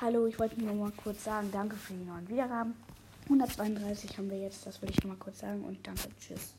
Hallo, ich wollte nur mal kurz sagen, danke für die neuen Wiedergaben. 132 haben wir jetzt, das will ich nur mal kurz sagen und danke, tschüss.